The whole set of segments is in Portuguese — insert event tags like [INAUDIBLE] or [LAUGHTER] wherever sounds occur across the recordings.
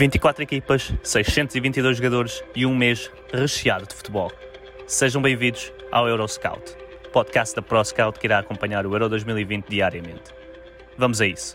24 equipas, 622 jogadores e um mês recheado de futebol. Sejam bem-vindos ao Euroscout, podcast da ProScout que irá acompanhar o Euro 2020 diariamente. Vamos a isso.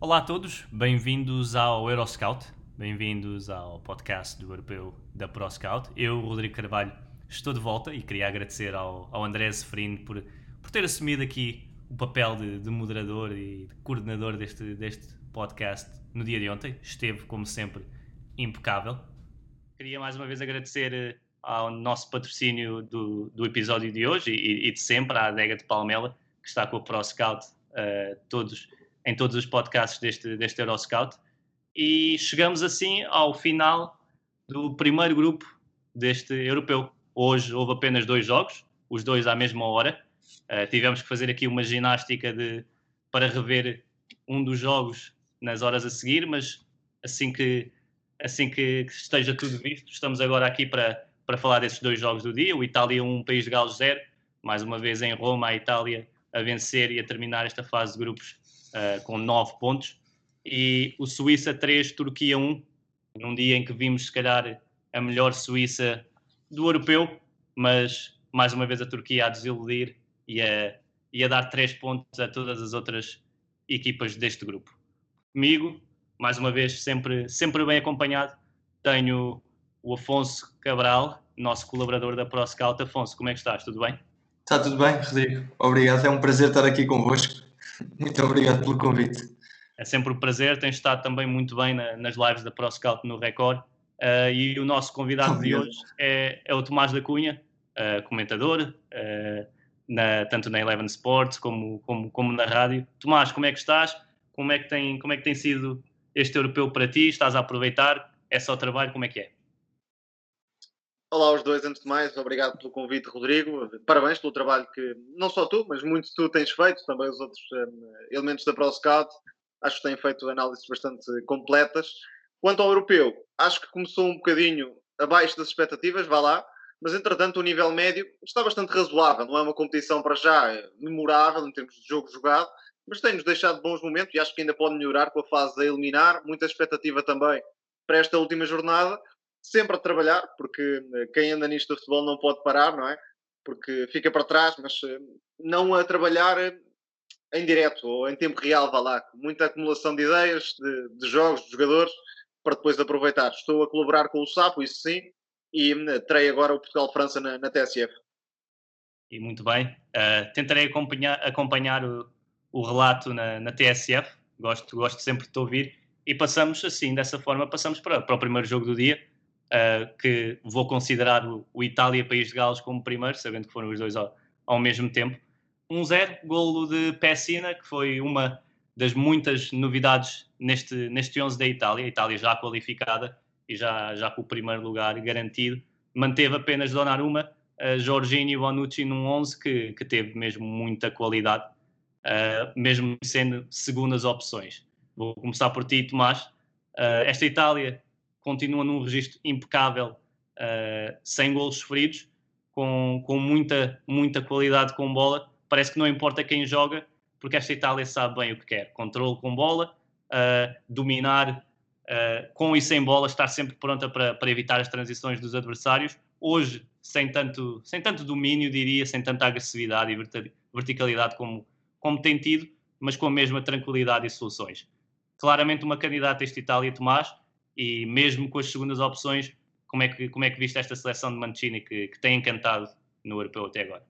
Olá a todos, bem-vindos ao Euroscout, bem-vindos ao podcast do Europeu da ProScout. Eu, Rodrigo Carvalho, estou de volta e queria agradecer ao, ao André Seferino por, por ter assumido aqui o papel de, de moderador e de coordenador deste, deste podcast no dia de ontem. Esteve, como sempre, impecável. Queria mais uma vez agradecer eh, ao nosso patrocínio do, do episódio de hoje e, e de sempre, à adega de Palmela, que está com o ProScout uh, todos, em todos os podcasts deste, deste Euroscout. E chegamos assim ao final do primeiro grupo deste europeu. Hoje houve apenas dois jogos, os dois à mesma hora. Uh, tivemos que fazer aqui uma ginástica de, para rever um dos jogos nas horas a seguir, mas assim que, assim que esteja tudo visto, estamos agora aqui para, para falar desses dois jogos do dia. O Itália 1, País de Gales 0, mais uma vez em Roma, a Itália a vencer e a terminar esta fase de grupos uh, com 9 pontos. E o Suíça 3, Turquia 1, num dia em que vimos se calhar a melhor Suíça do europeu, mas mais uma vez a Turquia a desiludir e a, e a dar três pontos a todas as outras equipas deste grupo. Comigo, mais uma vez, sempre, sempre bem acompanhado, tenho o Afonso Cabral, nosso colaborador da ProScout. Afonso, como é que estás? Tudo bem? Está tudo bem, Rodrigo. Obrigado, é um prazer estar aqui convosco. [LAUGHS] Muito obrigado pelo convite. É sempre um prazer, tens estado também muito bem na, nas lives da ProScout no Record. Uh, e o nosso convidado Obrigado. de hoje é, é, o Tomás da Cunha, uh, comentador, uh, na, tanto na Eleven Sports como, como, como na rádio. Tomás, como é que estás? Como é que, tem, como é que tem sido este europeu para ti? Estás a aproveitar? É só trabalho? Como é que é? Olá aos dois, antes de mais, obrigado pelo convite, Rodrigo. Parabéns pelo trabalho que não só tu, mas muito tu tens feito, também os outros um, elementos da ProScout. Acho que têm feito análises bastante completas. Quanto ao europeu, acho que começou um bocadinho abaixo das expectativas, vá lá, mas entretanto o nível médio está bastante razoável. Não é uma competição para já memorável em termos de jogo jogado, mas tem-nos deixado bons momentos e acho que ainda pode melhorar com a fase a eliminar. Muita expectativa também para esta última jornada. Sempre a trabalhar, porque eh, quem anda nisto do futebol não pode parar, não é? Porque fica para trás, mas eh, não a trabalhar eh, em direto ou em tempo real, vá lá. Muita acumulação de ideias, de, de jogos, de jogadores, para depois aproveitar. Estou a colaborar com o Sapo, isso sim, e hum, terei agora o Portugal-França na, na, TSF. E muito bem. Uh, tentarei acompanhar, acompanhar o, o relato na, na, TSF. Gosto, gosto sempre de te ouvir. E passamos assim, dessa forma, passamos para, para o primeiro jogo do dia, uh, que vou considerar o, o Itália-País de Gales como primeiro, sabendo que foram os dois ao, ao mesmo tempo. 1-0, um golo de Pessina, que foi uma das muitas novidades neste, neste 11 da Itália. A Itália já qualificada e já, já com o primeiro lugar garantido. Manteve apenas Donnarumma, uh, Jorginho e Bonucci num 11 que, que teve mesmo muita qualidade, uh, mesmo sendo segundas opções. Vou começar por ti, Tomás. Uh, esta Itália continua num registro impecável, uh, sem golos sofridos, com, com muita, muita qualidade com bola. Parece que não importa quem joga, porque esta Itália sabe bem o que quer. Controle com bola, dominar uh, com e sem bola, estar sempre pronta para, para evitar as transições dos adversários. Hoje, sem tanto, sem tanto domínio, diria, sem tanta agressividade e verticalidade como, como tem tido, mas com a mesma tranquilidade e soluções. Claramente uma candidata esta Itália, Tomás, e mesmo com as segundas opções, como é que, como é que viste esta seleção de Mancini que, que tem encantado no europeu até agora?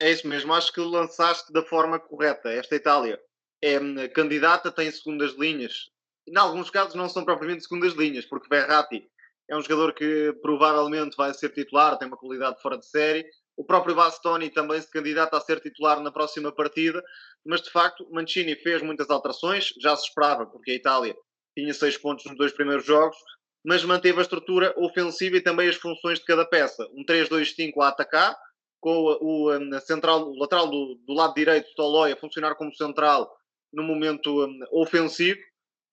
É isso mesmo, acho que lançaste da forma correta. Esta Itália é hum, candidata, tem segundas linhas em alguns casos não são propriamente segundas linhas, porque Berratti é um jogador que provavelmente vai ser titular, tem uma qualidade fora de série. O próprio Bastoni também se candidata a ser titular na próxima partida, mas de facto Mancini fez muitas alterações, já se esperava, porque a Itália tinha seis pontos nos dois primeiros jogos, mas manteve a estrutura ofensiva e também as funções de cada peça. Um 3-2-5 a atacar, com o, central, o lateral do, do, lado direito, Tolói, a funcionar como central no momento ofensivo,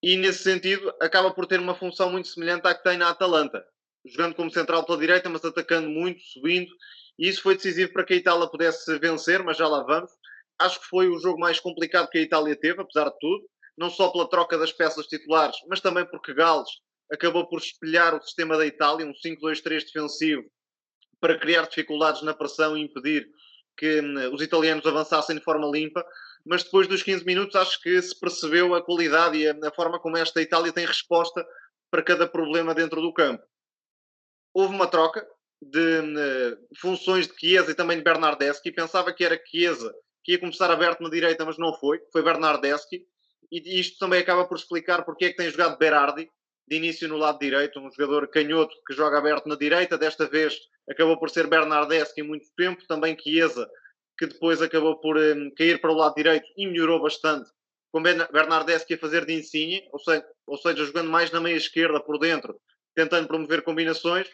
e nesse sentido acaba por ter uma função muito semelhante à que tem na Atalanta, jogando como central pela direita, mas atacando muito, subindo, e isso foi decisivo para que a Itália pudesse vencer, mas já lá vamos. Acho que foi o jogo mais complicado que a Itália teve, apesar de tudo, não só pela troca das peças titulares, mas também porque Gales acabou por espelhar o sistema da Itália, um 5-2-3 defensivo, para criar dificuldades na pressão e impedir que hum, os italianos avançassem de forma limpa. Mas depois dos 15 minutos, acho que se percebeu a qualidade e a, forma como esta Itália tem resposta para cada problema dentro do campo. Houve uma troca de hum, funções de Chiesa e também de Bernardeschi. Pensava que era Chiesa que ia começar aberto na direita, mas não foi. Foi Bernardeschi. E isto também acaba por explicar porque é que tem jogado Berardi de início no lado direito, um jogador canhoto que joga aberto na direita. Desta vez acabou por ser Bernardeschi muito tempo, também Chiesa, que depois acabou por um, cair para o lado direito e melhorou bastante, com Bernardeschi a fazer de Insigne, ou seja, ou seja, jogando mais na meia esquerda por dentro, tentando promover combinações.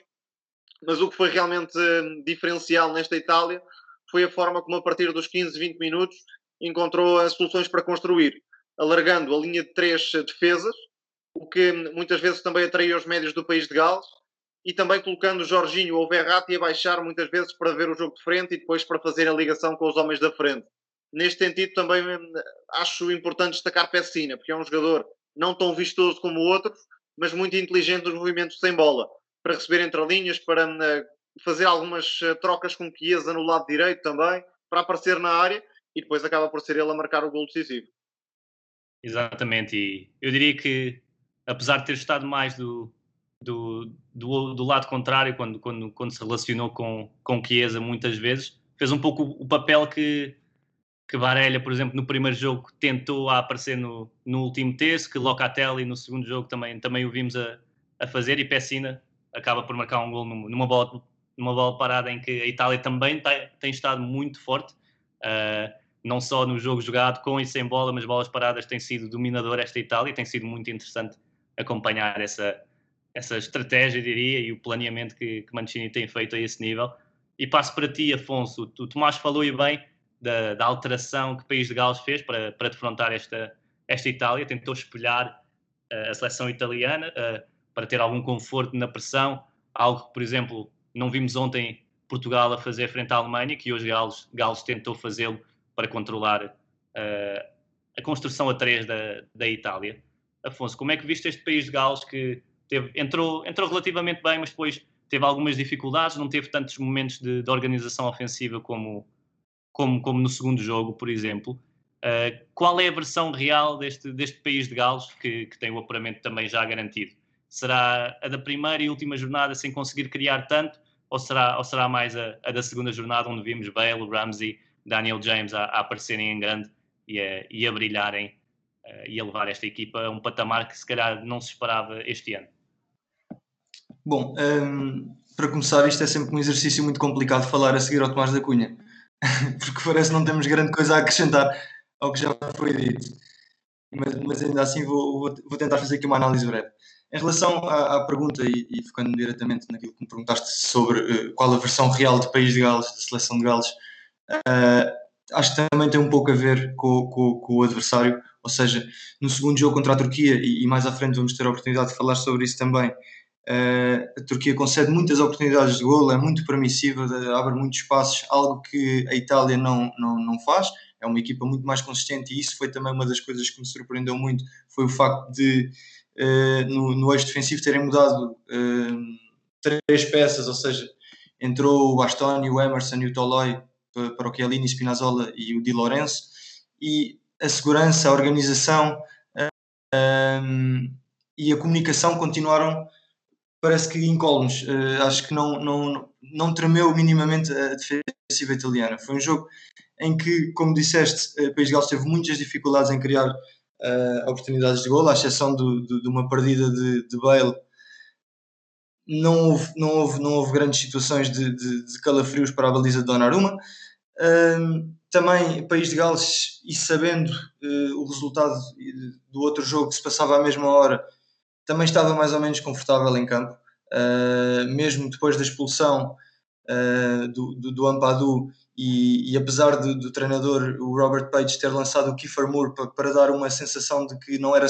Mas o que foi realmente um, diferencial nesta Itália foi a forma como, a partir dos 15, 20 minutos, encontrou as soluções para construir, alargando a linha de três defesas, o que muitas vezes também atraiu os médios do país de Gales, e também colocando Jorginho ou Verratti a baixar muitas vezes para ver o jogo de frente e depois para fazer a ligação com os homens da frente. Neste sentido, também hum, acho importante destacar Pessina, porque é um jogador não tão vistoso como outros, mas muito inteligente nos movimentos sem bola, para receber entre linhas, para hum, fazer algumas eh, trocas com Chiesa no lado direito também, para aparecer na área e depois acaba por ser ele a marcar o gol decisivo. Exatamente, e eu diria que apesar de ter estado mais do, do, do, do, lado contrário quando, quando, quando se relacionou com, com Chiesa muitas vezes, fez um pouco o, papel que, que Varela, por exemplo, no primeiro jogo tentou a aparecer no, no último terço, que Locatelli no segundo jogo também, também o vimos a, a fazer e Pessina acaba por marcar um gol numa bola, numa bola parada em que a Itália também tem, tem estado muito forte. Uh, não só no jogo jogado com e sem bola, mas bolas paradas tem sido dominador esta Itália tem sido muito interessante acompanhar essa, essa estratégia, diria, e o planeamento que, que Mancini tem feito a esse nível. E passo para ti, Afonso. O Tomás falou e bem da, da, alteração que o país de Gales fez para, para defrontar esta, esta Itália, tentou espelhar uh, a seleção italiana uh, para ter algum conforto na pressão, algo que, por exemplo, não vimos ontem Portugal a fazer frente à Alemanha, que hoje Gales, Gales tentou fazê-lo para controlar uh, a construção a três da, da Itália. Afonso, como é que viste este país de Gales que teve, entrou, entrou relativamente bem, mas depois teve algumas dificuldades, não teve tantos momentos de, de organização ofensiva como, como, como no segundo jogo, por exemplo. Uh, qual é a versão real deste, deste país de Gales que, que tem o apuramento também já garantido? Será a da primeira e última jornada sem conseguir criar tanto, ou será, ou será mais a, a da segunda jornada onde vimos Bale, Ramsey, Daniel James a, a aparecerem em grande e a, e a brilharem uh, e a levar esta equipa a um patamar que se calhar não se esperava este ano? Bom, um, para começar, isto é sempre um exercício muito complicado falar a seguir ao Tomás da Cunha, [LAUGHS] porque parece que não temos grande coisa a acrescentar ao que já foi dito. Mas, mas ainda assim vou, vou, tentar fazer aqui uma análise breve. Em relação à, à pergunta, e, e, focando diretamente naquilo que me perguntaste sobre uh, qual a versão real do país de Gales, da seleção de Gales, uh, acho que também tem um pouco a ver com, com, com, o adversário, ou seja, no segundo jogo contra a Turquia, e, e, mais à frente vamos ter a oportunidade de falar sobre isso também, a Turquia concede muitas oportunidades de golo, é muito permissiva, abre muitos espaços, algo que a Itália não, não, não faz, é uma equipa muito mais consistente e isso foi também uma das coisas que me surpreendeu muito, foi o facto de uh, no, no eixo defensivo terem mudado uh, três peças, ou seja, entrou o Bastoni, o Emerson e o Toloi para o Chiellini, Spinazzola e o Di Lorenzo, e a segurança, a organização um, e a comunicação continuaram, parece que incólumes. Uh, acho que não, não, não tremeu minimamente a defensiva italiana. Foi um jogo em que, como disseste, o País de Gales teve muitas dificuldades em criar uh, oportunidades de gol, à exceção de, de, de uma partida de, de Bale não houve, não houve, não houve grandes situações de, de, de calafrios para a baliza de Donnarumma. Um, também País de Gales e sabendo uh, o resultado do outro jogo que se passava à mesma hora, também estava mais ou menos confortável em campo, uh, mesmo depois da expulsão uh, do, do, do Ampadu e, e, apesar do, do, treinador, o Robert Page, ter lançado o Kiefer Moore para, para dar uma sensação de que não era,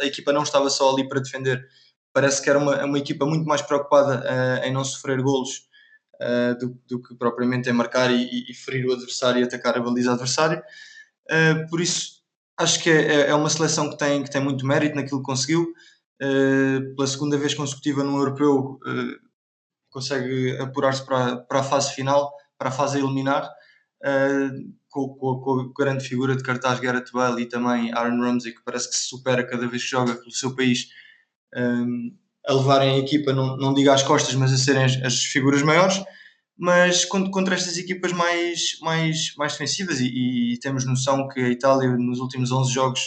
a equipa não estava só ali para defender, parece que era uma, uma equipa muito mais preocupada em não sofrer golos uh, do, do, que propriamente em marcar e, e, ferir o adversário e atacar a baliza adversária. Uh, por isso, acho que é, é, é, uma seleção que tem, que tem muito mérito naquilo que conseguiu. Uh, pela segunda vez consecutiva no Europeu, consegue apurar-se para, para a fase final, para a fase a eliminar. Com, com, com, a grande figura de cartaz Gareth Bale e também Aaron Ramsey, que parece que se supera cada vez que joga pelo seu país, a levarem a equipa, não, não digo às costas, mas a serem as, as figuras maiores. Mas contra estas equipas mais, mais, mais defensivas, e, e, temos noção que a Itália nos últimos 11 jogos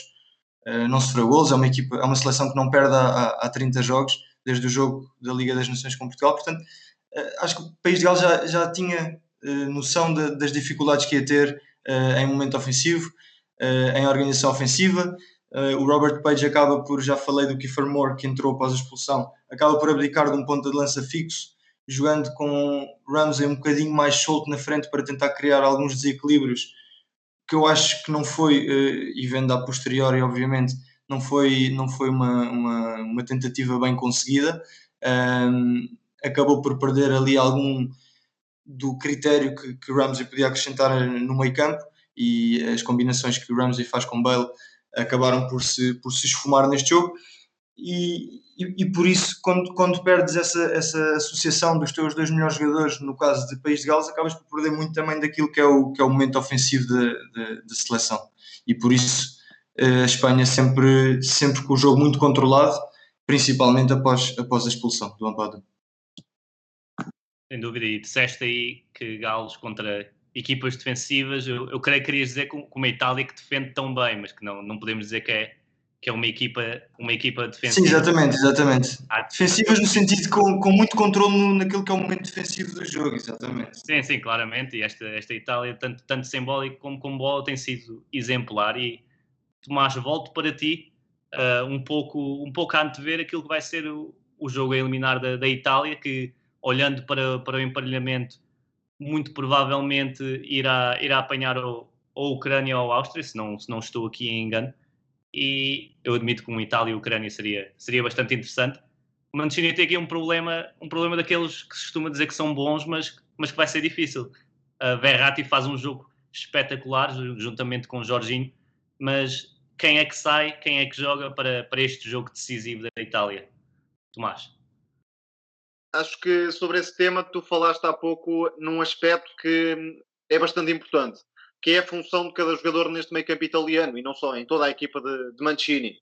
não sofreu gols, é uma, equipa, é uma seleção que não perde há, há 30 jogos, desde o jogo da Liga das Nações com Portugal. Portanto, uh, acho que o País de Gales já, já tinha uh, noção de, das dificuldades que ia ter em momento ofensivo, em organização ofensiva. O Robert Page acaba por, já falei do Kiefer Moore, que entrou após a expulsão, acaba por abdicar de um ponto de lança fixo, jogando com Ramsey um bocadinho mais solto na frente para tentar criar alguns desequilíbrios, que eu acho que não foi, uh, e vendo a posteriori, obviamente, não foi, não foi uma, uma, uma tentativa bem conseguida. Um, acabou por perder ali algum do critério que, que Ramsey podia acrescentar no meio campo e as combinações que Ramsey faz com Bale acabaram por se, por se esfumar neste jogo. E, e, por isso, quando, quando perdes essa, essa associação dos teus dois melhores jogadores, no caso de País de Gales, acabas por perder muito também daquilo que é o, que é o momento ofensivo da seleção. E por isso, eh, a Espanha sempre, sempre com o jogo muito controlado, principalmente após, após a expulsão do Ampado. Sem dúvida, e disseste aí que Gales contra equipas defensivas, eu, eu creio que querias dizer com uma Itália que defende tão bem, mas que não, não podemos dizer que é, que é uma equipa, uma equipa defensiva. Sim, exatamente, exatamente. Defensivas no sentido com, com muito controle naquilo que é o momento defensivo do jogo, exatamente. Sim, sim, claramente. E esta, esta Itália, tanto, tanto sem bola como com bola, tem sido exemplar. E Tomás, volto para ti uh, um, pouco, um pouco a antever aquilo que vai ser o, o jogo a eliminar da, da Itália, que olhando para, para o emparelhamento muito provavelmente irá, irá apanhar ou, ou a Ucrânia ou a Áustria, se não, se não estou aqui em engano. E eu admito que um Itália e Ucrânia seria, seria bastante interessante. O Mancini tem aqui um problema, um problema daqueles que se costuma dizer que são bons, mas, mas que vai ser difícil. A Verratti faz um jogo espetacular, juntamente com Jorginho, mas quem é que sai, quem é que joga para, para este jogo decisivo da Itália? Tomás acho que sobre esse tema tu falaste há pouco num aspecto que é bastante importante, que é a função de cada jogador neste meio campo italiano e não só, em toda a equipa de, de Mancini.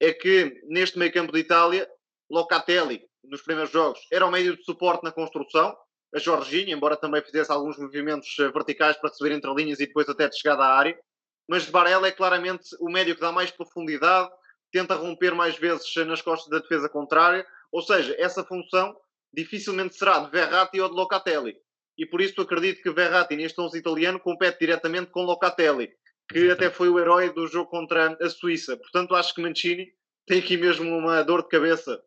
É que neste meio campo de Itália, Locatelli, nos primeiros jogos, era o meio de suporte na construção, a Jorginho, embora também fizesse alguns movimentos eh, verticais para receber entre linhas e depois até de chegada à área, mas Barella é claramente o médio que dá mais profundidade, tenta romper mais vezes nas costas da defesa contrária, ou seja, essa função dificilmente será de Verratti ou de Locatelli. E por isso acredito que Verratti, neste 11 italiano, compete diretamente com Locatelli, que até foi o herói do jogo contra a Suíça. Portanto, acho que Mancini tem aqui mesmo uma dor de cabeça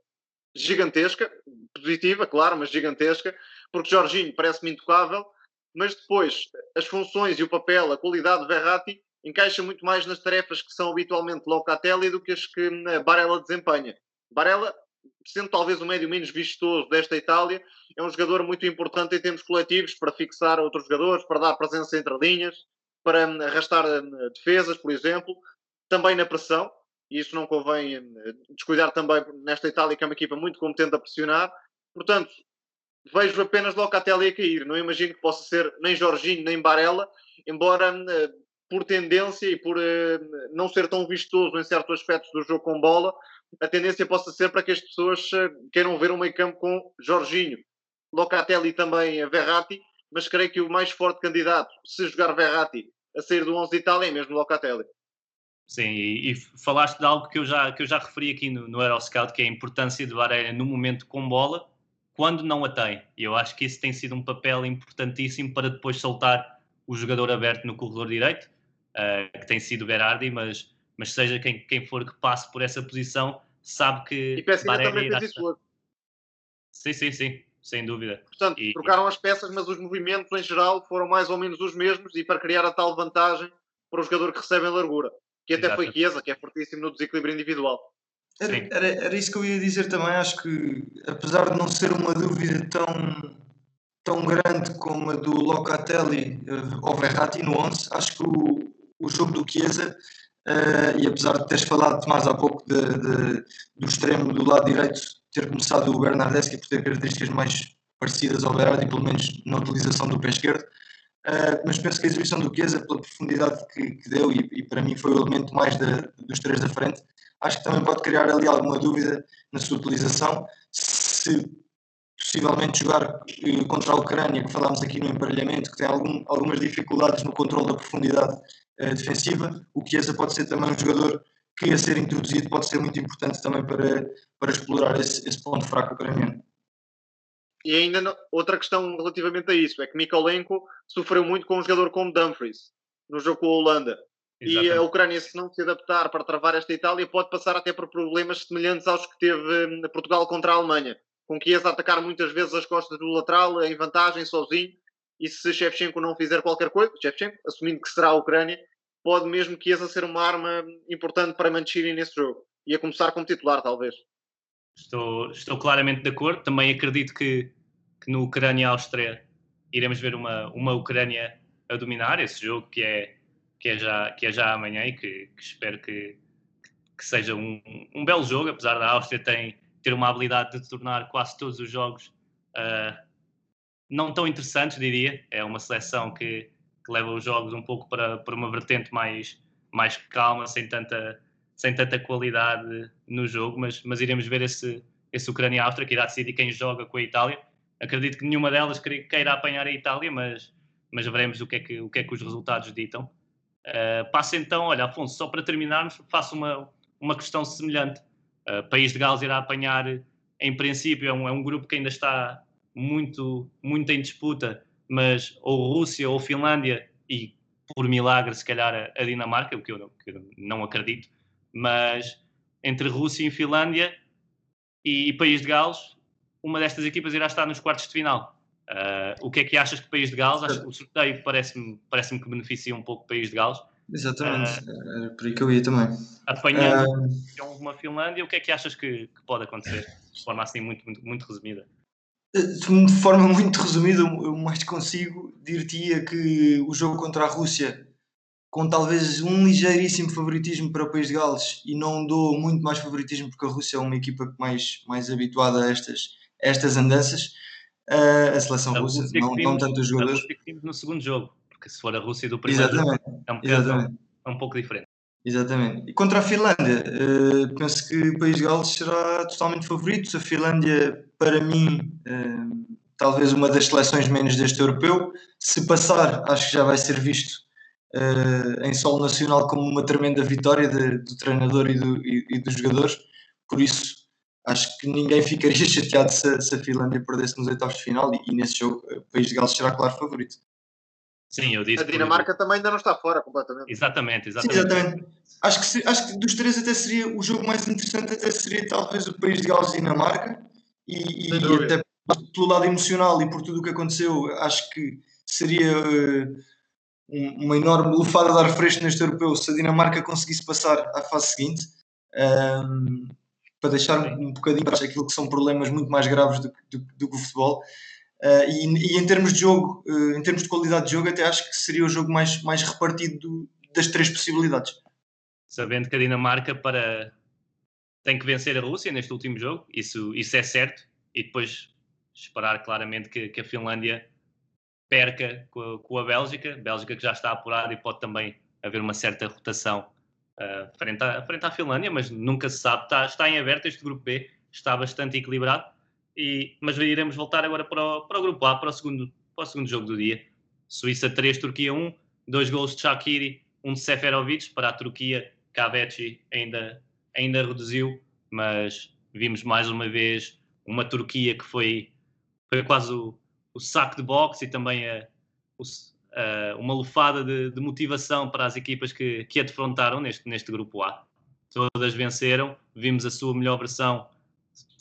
gigantesca, positiva, claro, mas gigantesca, porque Jorginho parece-me intocável, mas depois as funções e o papel, a qualidade de Verratti encaixa muito mais nas tarefas que são habitualmente Locatelli do que as que eh, Barella desempenha. Barella sendo talvez o médio menos vistoso desta Itália, é um jogador muito importante em termos coletivos para fixar outros jogadores, para dar presença entre linhas, para hum, arrastar hum, defesas, por exemplo, também na pressão, e isso não convém hum, descuidar também nesta Itália, que é uma equipa muito competente a pressionar. Portanto, vejo apenas Locatelli a cair. Não imagino que possa ser nem Jorginho nem Barella, embora por tendência e por não ser tão vistoso em certos aspectos do jogo com bola, a tendência possa ser para que as pessoas eh, queiram ver um meio campo com Jorginho, Locatelli também a Verratti, mas creio que o mais forte candidato, se jogar Verratti a sair do 11 de Itália, é mesmo Locatelli. Sim, e, e, falaste de algo que eu já, que eu já referi aqui no, no Euroscout, que é a importância de Varela no momento com bola, quando não a tem. E eu acho que isso tem sido um papel importantíssimo para depois soltar o jogador aberto no corredor direito, uh, que tem sido o Berardi, mas, mas seja quem, quem for que passe por essa posição, sabe que. E Pessina também fez isso hoje. Sim, sim, sim, sem dúvida. Portanto, e, trocaram as peças, mas os movimentos em geral foram mais ou menos os mesmos e para criar a tal vantagem para o jogador que recebe em largura, que até Exato. foi Chiesa, que é fortíssimo no desequilíbrio individual. Era, era, era, isso que eu ia dizer também. Acho que, apesar de não ser uma dúvida tão, tão grande como a do Locatelli uh, ou Verratti no 11, acho que o, o jogo do Chiesa, uh, e apesar de teres falado mais há pouco de, de, do extremo do lado direito, ter começado o Bernardeschi por ter características mais parecidas ao Berardi, pelo menos na utilização do pé esquerdo, uh, mas penso que a exibição do Chiesa, pela profundidade que, que deu, e, e, para mim foi o elemento mais de, dos três da frente, acho que também pode criar ali alguma dúvida na sua utilização. Se possivelmente jogar eh, contra a Ucrânia, que falámos aqui no emparelhamento, que tem algum, algumas dificuldades no controle da profundidade defensiva, o Chiesa pode ser também um jogador que a ser introduzido pode ser muito importante também para, para explorar esse, esse ponto fraco ucraniano. E ainda outra questão relativamente a isso é que Mikolenko sofreu muito com um jogador como Dumfries no jogo com a Holanda. Exatamente. E a Ucrânia, se não se adaptar para travar esta Itália, pode passar até por problemas semelhantes aos que teve hum, Portugal contra a Alemanha, com que Chiesa atacar muitas vezes as costas do lateral em vantagem, sozinho, e se Shevchenko não fizer qualquer coisa, Shevchenko, assumindo que será a Ucrânia, pode mesmo Chiesa ser uma arma importante para Mancini nesse jogo. E a começar como titular, talvez. Estou, estou claramente de acordo. Também acredito que, que no Ucrânia-Áustria iremos ver uma, uma Ucrânia a dominar esse jogo que é que é já, que é já amanhã e que, que espero que, que seja um, um belo jogo, apesar da Áustria tem, ter uma habilidade de tornar quase todos os jogos uh, não tão interessantes, diria. É uma seleção que, que, leva os jogos um pouco para, para uma vertente mais, mais calma, sem tanta, sem tanta qualidade no jogo, mas, mas iremos ver esse, esse Ucrânia-Áustria que irá decidir quem joga com a Itália. Acredito que nenhuma delas queira apanhar a Itália, mas, mas veremos o que, é que, o que é que os resultados ditam. Uh, passo então, olha, Afonso, só para terminarmos, faço uma, uma questão semelhante. Uh, País de Gales irá apanhar, em princípio, é um, é um grupo que ainda está muito, muito em disputa, mas ou Rússia ou Finlândia, e por milagre, se calhar, a, Dinamarca, o que eu, não, que eu não acredito, mas entre Rússia e Finlândia e, e País de Gales, uma destas equipas irá estar nos quartos de final. Uh, o que é que achas que o País de Gales? Acho que o sorteio parece-me parece que beneficia um pouco o País de Gales. Exatamente, uh, era por aí que eu ia também. Apanhando uh, uma Finlândia, o que é que achas que, que, pode acontecer? De forma assim muito, muito, muito resumida. De forma muito resumida, eu mais consigo dir-te que o jogo contra a Rússia, com talvez um ligeiríssimo favoritismo para o País de Gales, e não dou muito mais favoritismo porque a Rússia é uma equipa mais, mais habituada a estas, a estas andanças, a seleção a russa, não, vimos, não tanto os jogadores. A que vimos no segundo jogo, porque se for a Rússia do primeiro Exatamente. jogo, é um, Exatamente. é um pouco diferente. Exatamente. E contra a Finlândia, uh, penso que o País de Gales será totalmente favorito. A Finlândia, para mim, uh, talvez uma das seleções menos deste europeu. Se passar, acho que já vai ser visto uh, em solo nacional como uma tremenda vitória de, do treinador e, do, e, e dos jogadores. Por isso, acho que ninguém [LAUGHS] ficaria chateado se, se a Finlândia perdesse nos oitavos de final e, e, nesse jogo o País de Gales será claro favorito. Sim, eu disse. A Dinamarca por... também ainda não está fora completamente. Exatamente, exatamente. Sim, exatamente. Acho que, se, acho que dos três até seria o jogo mais interessante até seria talvez o País de Gales e Dinamarca e, e até pelo lado emocional e por tudo o que aconteceu acho que seria uh, uma enorme lufada de ar fresco neste europeu se a Dinamarca conseguisse passar à fase seguinte. Um, para deixar um, um bocadinho para aquilo que são problemas muito mais graves do, do, do que o futebol. Uh, e, e, em termos de jogo, uh, em termos de qualidade de jogo, até acho que seria o jogo mais, mais repartido do, das três possibilidades. Sabendo que a Dinamarca para... tem que vencer a Rússia neste último jogo, isso, isso é certo, e depois esperar claramente que, que a Finlândia perca com a, com a Bélgica, Bélgica que já está apurada e pode também haver uma certa rotação uh, frente, à, frente à Finlândia, mas nunca se sabe. Está, está em aberto este grupo B, está bastante equilibrado. E, mas iremos voltar agora para o, para o grupo A, para o, segundo, para o segundo jogo do dia. Suíça 3, Turquia 1, dois gols de Shakiri, um de Seferovic. Para a Turquia, Kaveci ainda, ainda reduziu, mas vimos mais uma vez uma Turquia que foi, foi quase o, o saco de boxe e também a, o, uh, uma lufada de, de, motivação para as equipas que, que a defrontaram neste, neste grupo A. Todas venceram, vimos a sua melhor versão,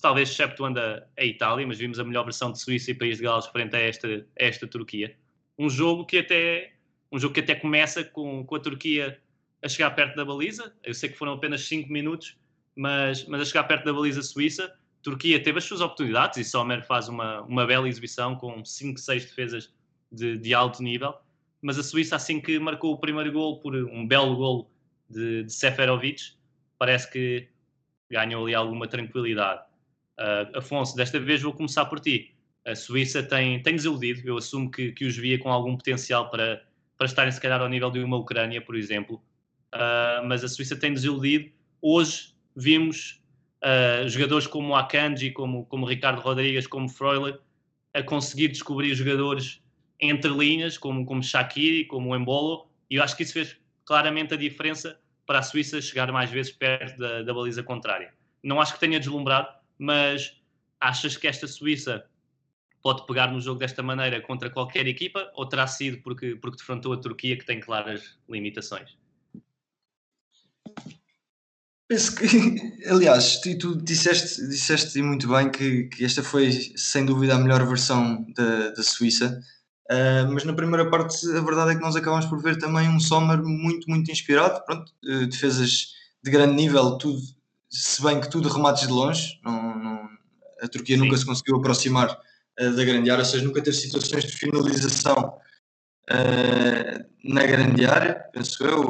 talvez exceptuando a, a Itália, mas vimos a melhor versão de Suíça e País de Gales frente a esta, a esta Turquia. Um jogo que até um jogo que até começa com, com a Turquia a chegar perto da baliza. Eu sei que foram apenas 5 minutos, mas, mas a chegar perto da baliza suíça. Turquia teve as suas oportunidades e Sommer faz uma, uma bela exibição com 5, 6 defesas de, de, alto nível. Mas a Suíça, assim que marcou o primeiro gol por um belo gol de, de Seferovic, parece que ganhou ali alguma tranquilidade. Uh, Afonso, desta vez vou começar por ti. A Suíça tem, tem desiludido, eu assumo que, que os via com algum potencial para, para estarem, se calhar, ao nível de uma Ucrânia, por exemplo. Uh, mas a Suíça tem desiludido. Hoje vimos uh, jogadores como Akanji, como, como Ricardo Rodrigues, como Freuler, a conseguir descobrir jogadores entre linhas, como, como Shaqiri, como Embolo, e eu acho que isso fez claramente a diferença para a Suíça chegar mais vezes perto da, da baliza contrária. Não acho que tenha deslumbrado, mas achas que esta Suíça pode pegar no jogo desta maneira contra qualquer equipa? Ou terá sido porque, porque defrontou a Turquia que tem claras limitações? Penso que, [LAUGHS] aliás, tu, tu disseste, disseste muito bem que, que, esta foi sem dúvida a melhor versão da, da Suíça, uh, mas na primeira parte a verdade é que nós acabamos por ver também um Sommer muito, muito inspirado, pronto, uh, defesas de grande nível, tudo, se bem que tudo remates de longe, não, não, a Turquia Sim. nunca se conseguiu aproximar uh, da grande área, ou seja, nunca teve situações de finalização na grande área, penso eu,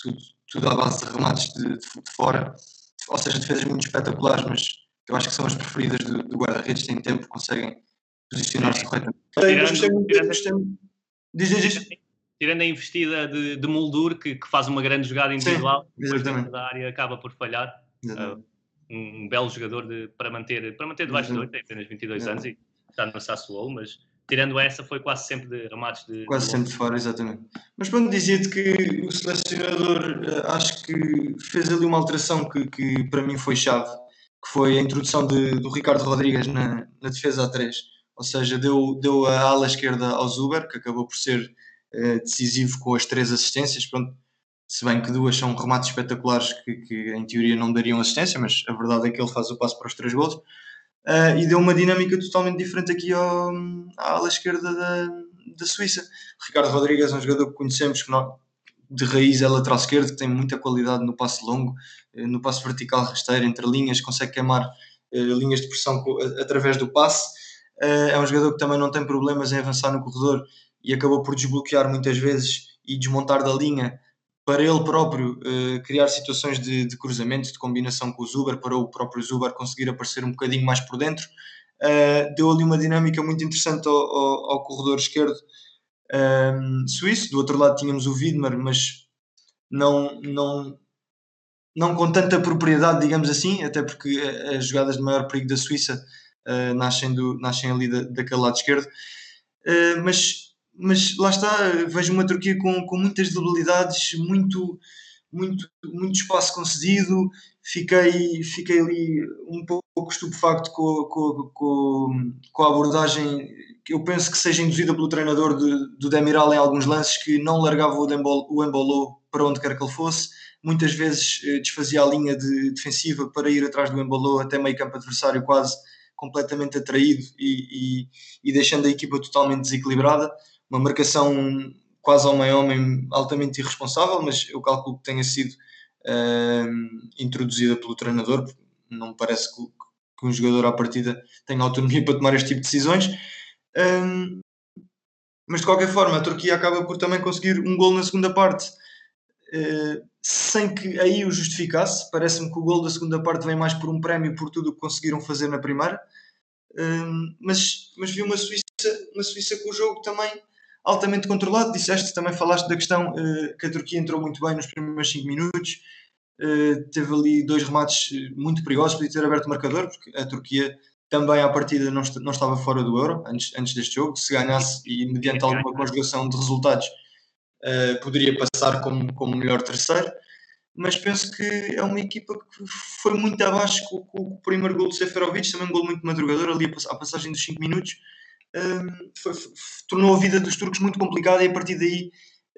tudo tudo à base de remates de, de, de fora, ou seja, defesas muito espetaculares, mas eu acho que são as preferidas do, do guarda-redes, têm tempo, conseguem posicionar-se corretamente. Diz, diz, diz. Tirando a investida de, de Muldur, que, que, faz uma grande jogada individual, Sim, da área acaba por falhar. Uh, um, belo jogador de, para manter, para manter debaixo de 8, tem apenas 22 anos e está no Sassuolo, mas tirando essa, foi quase sempre de remates de. Quase de sempre de fora, exatamente. Mas pronto, dizia-te que o selecionador uh, acho que fez ali uma alteração que, que para mim foi chave, que foi a introdução de, do Ricardo Rodrigues na, na defesa a 3. Ou seja, deu, deu a ala esquerda ao Zuber, que acabou por ser uh, decisivo com as três assistências. Pronto, se bem que duas são remates espetaculares que, que, em teoria não dariam assistência, mas a verdade é que ele faz o passo para os três gols uh, e deu uma dinâmica totalmente diferente aqui ao, à ala esquerda da, da Suíça. Ricardo Rodrigues é um jogador que conhecemos que não, de raiz é lateral esquerdo, que tem muita qualidade no passe longo, eh, no passe vertical rasteiro, entre linhas, consegue queimar uh, linhas de pressão através do passe. Uh, é um jogador que também não tem problemas em avançar no corredor e acabou por desbloquear muitas vezes e desmontar da linha para ele próprio uh, criar situações de, de, cruzamento, de combinação com o Zuber, para o próprio Zuber conseguir aparecer um bocadinho mais por dentro. Uh, deu ali uma dinâmica muito interessante ao, ao, ao corredor esquerdo um, ehm, suíço. Do outro lado tínhamos o Widmer, mas não, não, não com tanta propriedade, digamos assim, até porque as jogadas de maior perigo da Suíça uh, nascem, do, nascem ali da, daquele lado esquerdo. mas mas lá está, vejo uma Turquia com, com muitas debilidades, muito, muito, muito espaço concedido. Fiquei, fiquei ali um pouco estupefacto com, com, com, com a abordagem que eu penso que seja induzida pelo treinador de, do Demiral em alguns lances, que não largava o, Dembol, o Embolou para onde quer que ele fosse. Muitas vezes eh, desfazia a linha de defensiva para ir atrás do Embolou até meio campo adversário, quase completamente atraído e, e, e deixando a equipa totalmente desequilibrada uma marcação quase ao meio homem altamente irresponsável, mas eu calculo que tenha sido uh, introduzida pelo treinador, não me parece que, que, um jogador à partida tenha autonomia para tomar este tipo de decisões. Um, mas de qualquer forma, a Turquia acaba por também conseguir um gol na segunda parte, uh, sem que aí o justificasse. Parece-me que o gol da segunda parte vem mais por um prémio por tudo o que conseguiram fazer na primeira. Mas, mas vi uma Suíça, uma Suíça com o jogo também altamente controlado. Disseste, também falaste da questão uh, que a Turquia entrou muito bem nos primeiros 5 minutos, uh, teve ali dois remates eh, muito perigosos, podia ter aberto o marcador, porque a Turquia também à partida não, não estava fora do Euro antes, antes deste jogo. Se ganhasse e mediante alguma conjugação de resultados uh, poderia passar como, como melhor terceiro. Mas penso que é uma equipa que foi muito abaixo com, com o primeiro gol do Seferovic, também um gol muito madrugador ali à passagem dos 5 minutos foi, tornou a vida dos turcos muito complicada e a partir daí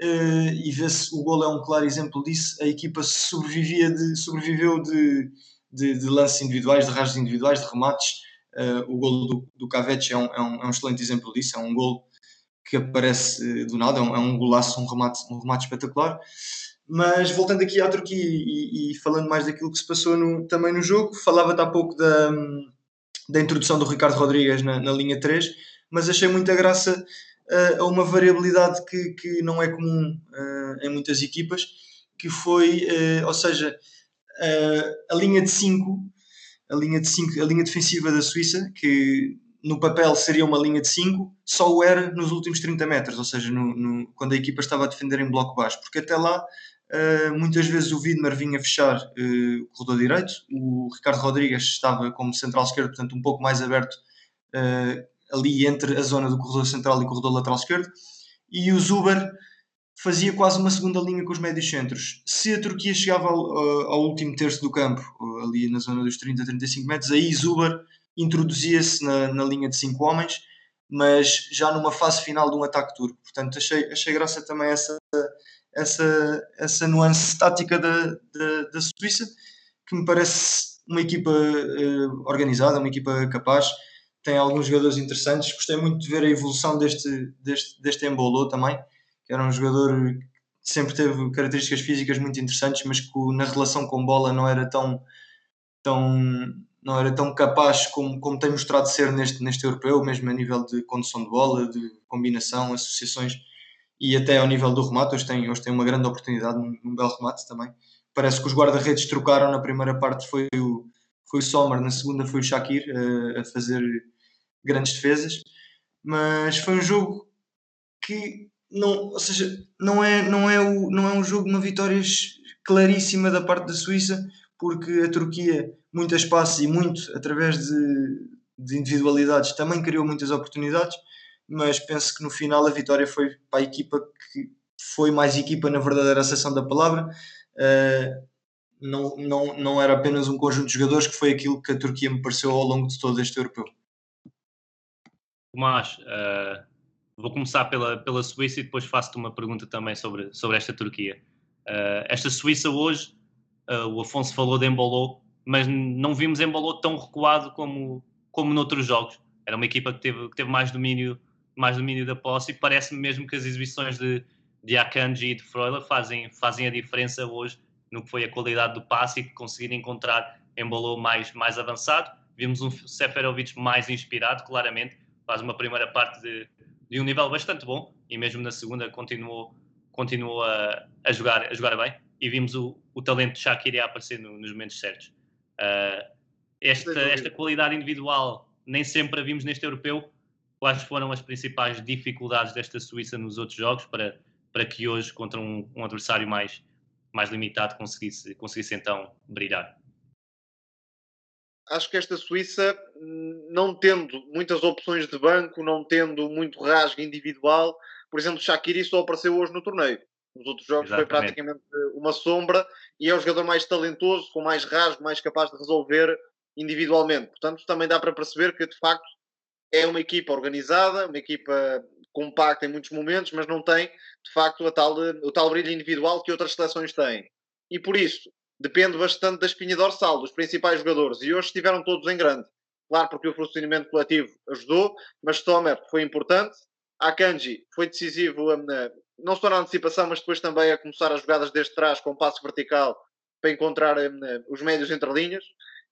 uh, e vê-se o gol é um claro exemplo disso a equipa sobrevivia de, sobreviveu de, de, de lances individuais, de rasgos individuais, de remates. Uh, o gol do, do é um, é, um, é um excelente exemplo disso, é um gol que aparece do nada, é um, é um golaço, um remate, um remate espetacular. Mas voltando aqui à Turquia e, e, falando mais daquilo que se passou no, também no jogo, falava-te há pouco da, da introdução do Ricardo Rodrigues na, na linha 3, mas achei muita graça uh, a uma variabilidade que, que não é comum uh, em muitas equipas, que foi, uh, ou seja, a linha de 5, a linha de 5, a linha defensiva da Suíça, que no papel seria uma linha de 5, só o era nos últimos 30 metros, ou seja, no, no, quando a equipa estava a defender em bloco baixo, porque até lá Uh, muitas vezes o Widmer vinha fechar uh, o corredor direito, o Ricardo Rodrigues estava como central esquerdo, portanto um pouco mais aberto uh, ali entre a zona do corredor central e o corredor lateral esquerdo, e o Zuber fazia quase uma segunda linha com os médios centros. Se a Turquia chegava ao, ao último terço do campo, ali na zona dos 30 a 35 metros, aí Zuber introduzia-se na, na linha de 5 homens, mas já numa fase final de um ataque turco. Portanto, achei, achei graça também essa essa, essa nuance tática da, da, da Suíça, que me parece uma equipa uh, organizada, uma equipa capaz, tem alguns jogadores interessantes. Gostei muito de ver a evolução deste, deste, deste Embolo também, que era um jogador que sempre teve características físicas muito interessantes, mas que na relação com bola não era tão, tão, não era tão capaz como, como tem mostrado ser neste, neste europeu, mesmo a nível de condução de bola, de combinação, associações e até ao nível do remate, hoje tem, hoje tem uma grande oportunidade num, num belo remate também. Parece que os guarda-redes trocaram na primeira parte, foi o, foi o Sommer, na segunda foi o Shakir uh, a fazer grandes defesas, mas foi um jogo que não, ou seja, não é, não é, o, não é um jogo, uma vitória claríssima da parte da Suíça, porque a Turquia, muito espaço e muito através de, de individualidades, também criou muitas oportunidades mas penso que no final a vitória foi para a equipa que foi mais equipa na verdadeira acessão da palavra. Uh, não, não, não era apenas um conjunto de jogadores, que foi aquilo que a Turquia me pareceu ao longo de todo este europeu. Tomás, uh, vou começar pela, pela Suíça e depois faço-te uma pergunta também sobre, sobre esta Turquia. Uh, esta Suíça hoje, o Afonso falou de Embolou, mas não vimos Embolou tão recuado como, como noutros jogos. Era uma equipa que teve, que teve mais domínio mais domínio da posse e parece-me mesmo que as exibições de, de Akanji e de Freuler fazem, fazem a diferença hoje no que foi a qualidade do passe e conseguir encontrar embolou mais, mais avançado. Vimos um Seferovic mais inspirado, claramente, faz uma primeira parte de, de um nível bastante bom e mesmo na segunda continuou, continuou a, a, jogar, a jogar bem e vimos o, o talento de Shakiri a aparecer no, nos momentos certos. Uh, esta, esta qualidade individual nem sempre a vimos neste europeu, quais foram as principais dificuldades desta Suíça nos outros jogos para, para que hoje, contra um, um adversário mais, mais limitado, conseguisse, conseguisse então brilhar? Acho que esta Suíça, não tendo muitas opções de banco, não tendo muito rasgo individual, por exemplo, Shaqiri só apareceu hoje no torneio. Nos outros jogos Exatamente. foi praticamente uma sombra e é o jogador mais talentoso, com mais rasgo, mais capaz de resolver individualmente. Portanto, também dá para perceber que, de facto, é uma equipa organizada, uma equipa compacta em muitos momentos, mas não tem, de facto, a tal, o tal brilho individual que outras seleções têm. E por isso, depende bastante da espinha dorsal, dos principais jogadores. E hoje estiveram todos em grande. Claro, porque o funcionamento coletivo ajudou, mas Tomer foi importante. Akanji foi decisivo, hum, não só na antecipação, mas depois também a começar as jogadas desde trás com passo vertical para encontrar hum, os médios entre linhas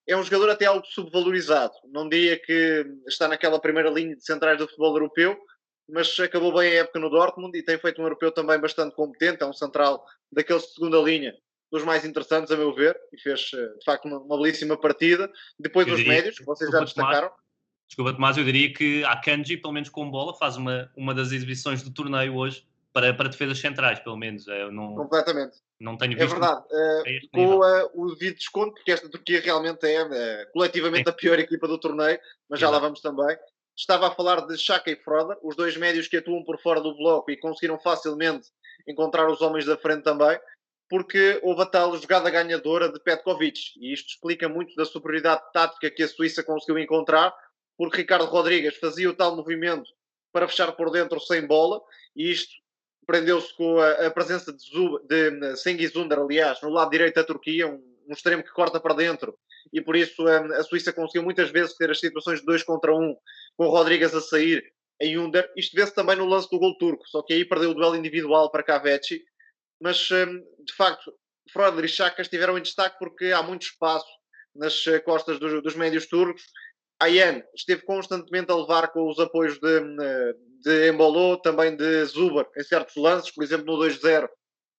é um jogador até algo subvalorizado. Não diria que está naquela primeira linha de centrais do futebol europeu, mas acabou bem a época no Dortmund e tem feito um europeu também bastante competente. É um central daquele de segunda linha, dos mais interessantes, a meu ver, e fez de facto uma, uma belíssima partida. Depois eu dos médios, que vocês já destacaram. Tomás, desculpa, Tomás, eu diria que a Kanji, pelo menos com bola, faz uma, uma das exibições do torneio hoje para, para defesas centrais, pelo menos. Eu não, Completamente. Não tenho é visto. É verdade. Uh, com uh, o devido desconto, porque esta Turquia realmente é uh, coletivamente Sim. a pior equipa do torneio, mas já lá vamos também. Estava a falar de Chaka e Froda, os dois médios que atuam por fora do bloco e conseguiram facilmente encontrar os homens da frente também, porque houve a tal jogada ganhadora de Petkovic. E isto explica muito da superioridade tática que a Suíça conseguiu encontrar, porque Ricardo Rodrigues fazia o tal movimento para fechar por dentro sem bola, e isto prendeu-se com a, a, presença de, Zub, de Under, aliás, no lado direito da Turquia, um, um, extremo que corta para dentro, e por isso a, a, Suíça conseguiu muitas vezes ter as situações de 2 contra 1, um, com o Rodrigues a sair em Under. Isto vê-se também no lance do gol turco, só que aí perdeu o duelo individual para Cavecci, mas hum, de facto, Freud e Chaka estiveram em destaque porque há muito espaço nas eh, costas dos, dos médios turcos. Ayan esteve constantemente a levar com os apoios de, hum, de Embolo, também de Zuber em certos lances, por exemplo no 2-0.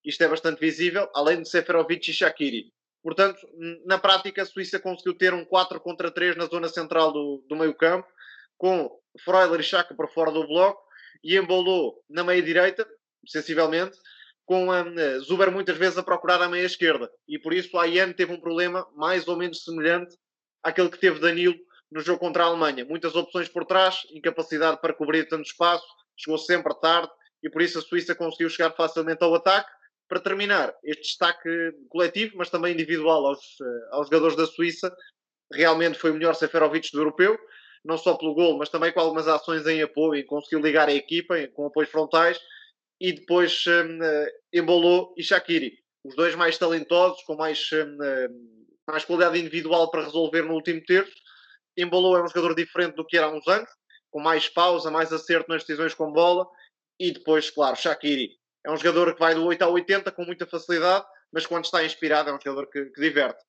Isto é bastante visível, além de Seferovic e Shakiri. Portanto, na prática, a Suíça conseguiu ter um 4 contra 3 na zona central do, do meio-campo, com Freuler e Chaka para fora do bloco e Embolo na meia-direita, sensivelmente, com a uh, Zuber muitas vezes a procurar a meia-esquerda. E por isso a Ayan teve um problema mais ou menos semelhante àquele que teve Danilo no jogo contra a Alemanha. Muitas opções por trás, incapacidade para cobrir tanto espaço, chegou sempre tarde e por isso a Suíça conseguiu chegar facilmente ao ataque. Para terminar, este destaque coletivo, mas também individual aos, uh, aos jogadores da Suíça, realmente foi o melhor Seferovic do europeu não só pelo gol, mas também com algumas ações em apoio, e conseguiu ligar a equipa com apoios frontais, e depois um, eh, embolou e Shakiri, os dois mais talentosos, com mais, um, eh, mais qualidade individual para resolver no último terço. Embolou é um jogador diferente do que era há uns anos, com mais pausa, mais acerto nas decisões com bola, e depois, claro, Shakiri é um jogador que vai do 8 ao 80 com muita facilidade, mas quando está inspirado é um jogador que, que diverte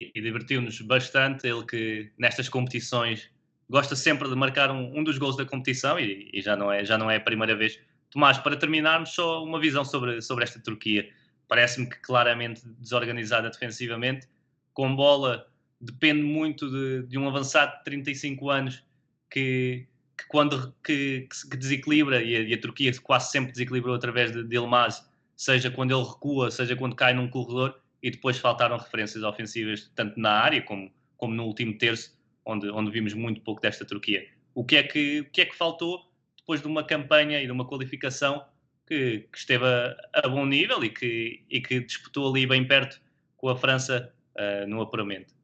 e divertiu-nos bastante. Ele que nestas competições gosta sempre de marcar um, um dos gols da competição e, e, já, não é, já não é a primeira vez. Tomás, para terminarmos, só uma visão sobre, sobre esta Turquia. Parece-me que claramente desorganizada defensivamente, com bola, depende muito de, de um avançado de 35 anos que, que quando que, que desequilibra, e a, e a, Turquia quase sempre desequilibrou através de, Elmaz, seja quando ele recua, seja quando cai num corredor, e depois faltaram referências ofensivas tanto na área como, como no último terço, onde, onde vimos muito pouco desta Turquia. O que, é que, o que é que faltou depois de uma campanha e de uma qualificação que, que esteve a, a, bom nível e que, e que disputou ali bem perto com a França uh, no apuramento?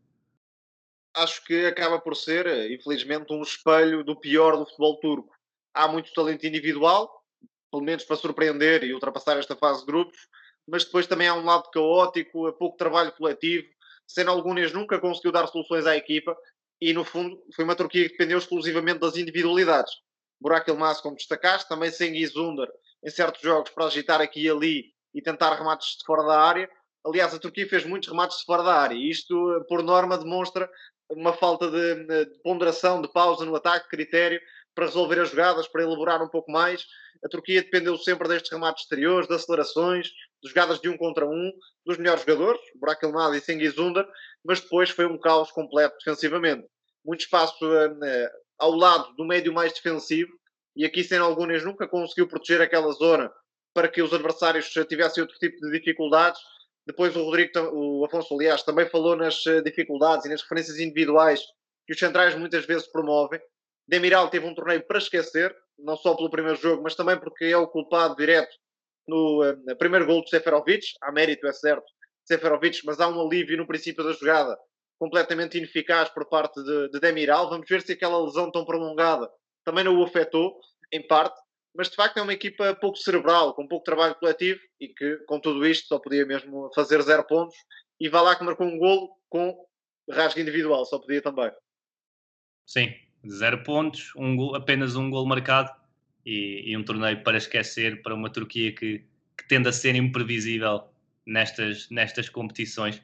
Acho que acaba por ser, infelizmente, um espelho do pior do futebol turco. Há muito talento individual, pelo menos para surpreender e ultrapassar esta fase de grupos, mas depois também há um lado caótico, pouco trabalho coletivo. Sendo Algunes nunca conseguiu dar soluções à equipa e, no fundo, foi uma Turquia que dependeu exclusivamente das individualidades. Burak Elmas, como destacaste, também sem Guizunder em certos jogos para agitar aqui e ali e tentar remates de fora da área. Aliás, a Turquia fez muitos remates de fora da área e isto, por norma, demonstra uma falta de, de ponderação, de pausa no ataque, critério para resolver as jogadas, para elaborar um pouco mais. A Turquia dependeu sempre destes remates exteriores, de acelerações, jogadas de um contra um, dos melhores jogadores, Burak Elmadi e Sengiz Under, mas depois foi um caos completo defensivamente. Muito espaço uh, ao lado do médio mais defensivo, e aqui sem algumas nunca conseguiu proteger aquela zona para que os adversários tivessem outro tipo de dificuldades. Depois o Rodrigo, o Afonso, aliás, também falou nas eh, dificuldades e nas referências individuais que os centrais muitas vezes promovem. Demiral teve um torneio para esquecer, não só pelo primeiro jogo, mas também porque é o culpado direto no uh, primeiro gol de Seferovic. Há mérito, é certo, Seferovic, mas há um alívio no princípio da jogada completamente ineficaz por parte de, de Demiral. Vamos ver se aquela lesão tão prolongada também não o afetou, em parte. Mas de facto é uma equipa pouco cerebral, com pouco trabalho coletivo e que, com tudo isto, só podia mesmo fazer zero pontos. E vai lá que marcou um golo com rasga individual, só podia também. Sim, zero pontos, um gol, apenas um gol marcado e, e, um torneio para esquecer para uma Turquia que, que tende a ser imprevisível nestas, nestas competições.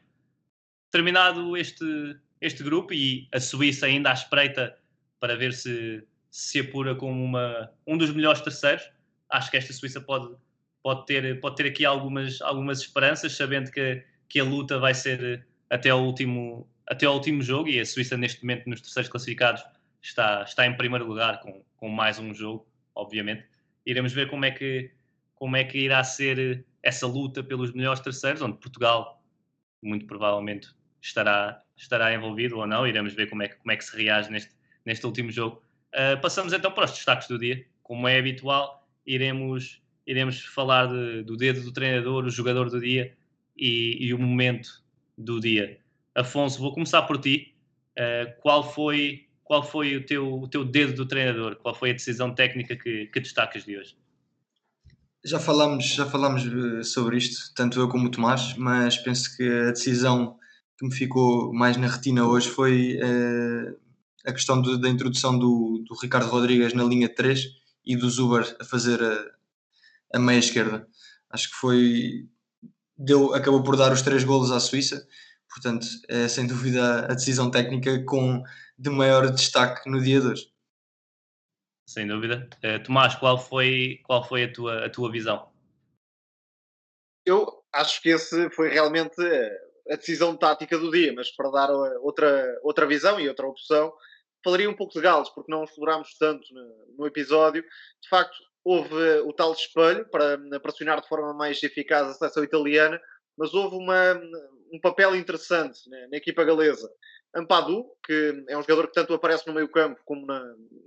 Terminado este, este grupo e a Suíça ainda à espreita para ver se se apura como uma, um dos melhores terceiros, acho que esta Suíça pode, pode, ter, pode ter aqui algumas, algumas esperanças, sabendo que, que a luta vai ser até ao último, até ao último jogo e a Suíça neste momento nos terceiros classificados está, está em primeiro lugar com, com mais um jogo, obviamente. Iremos ver como é que como é que irá ser essa luta pelos melhores terceiros, onde Portugal muito provavelmente estará, estará envolvido ou não. Iremos ver como é que, como é que se reage neste, neste último jogo. Uh, passamos então para os destaques do dia. Como é habitual, iremos, iremos falar de, do dedo do treinador, o jogador do dia e, e, o momento do dia. Afonso, vou começar por ti. Uh, qual foi qual foi o teu, o teu dedo do treinador? Qual foi a decisão técnica que, que destacas de hoje? Já falámos, já falámos eh, sobre isto, tanto eu como o Tomás, mas penso que a decisão que me ficou mais na retina hoje foi uh, a questão do, da introdução do, do, Ricardo Rodrigues na linha 3 e do Zuber a fazer a, a meia esquerda. Acho que foi. Deu, acabou por dar os três golos à Suíça, portanto, é sem dúvida a decisão técnica com de maior destaque no dia de hoje. Sem dúvida. Uh, Tomás, qual foi, qual foi a, tua, a tua visão? Eu acho que esse foi realmente a decisão tática do dia, mas para dar outra, outra visão e outra opção, falaria um pouco de Gales, porque não explorámos tanto no, no episódio. De facto, houve o tal espelho para pressionar de forma mais eficaz a seleção italiana, mas houve uma, um papel interessante né, na equipa galesa. Ampadu, que é um jogador que tanto aparece no meio campo como na,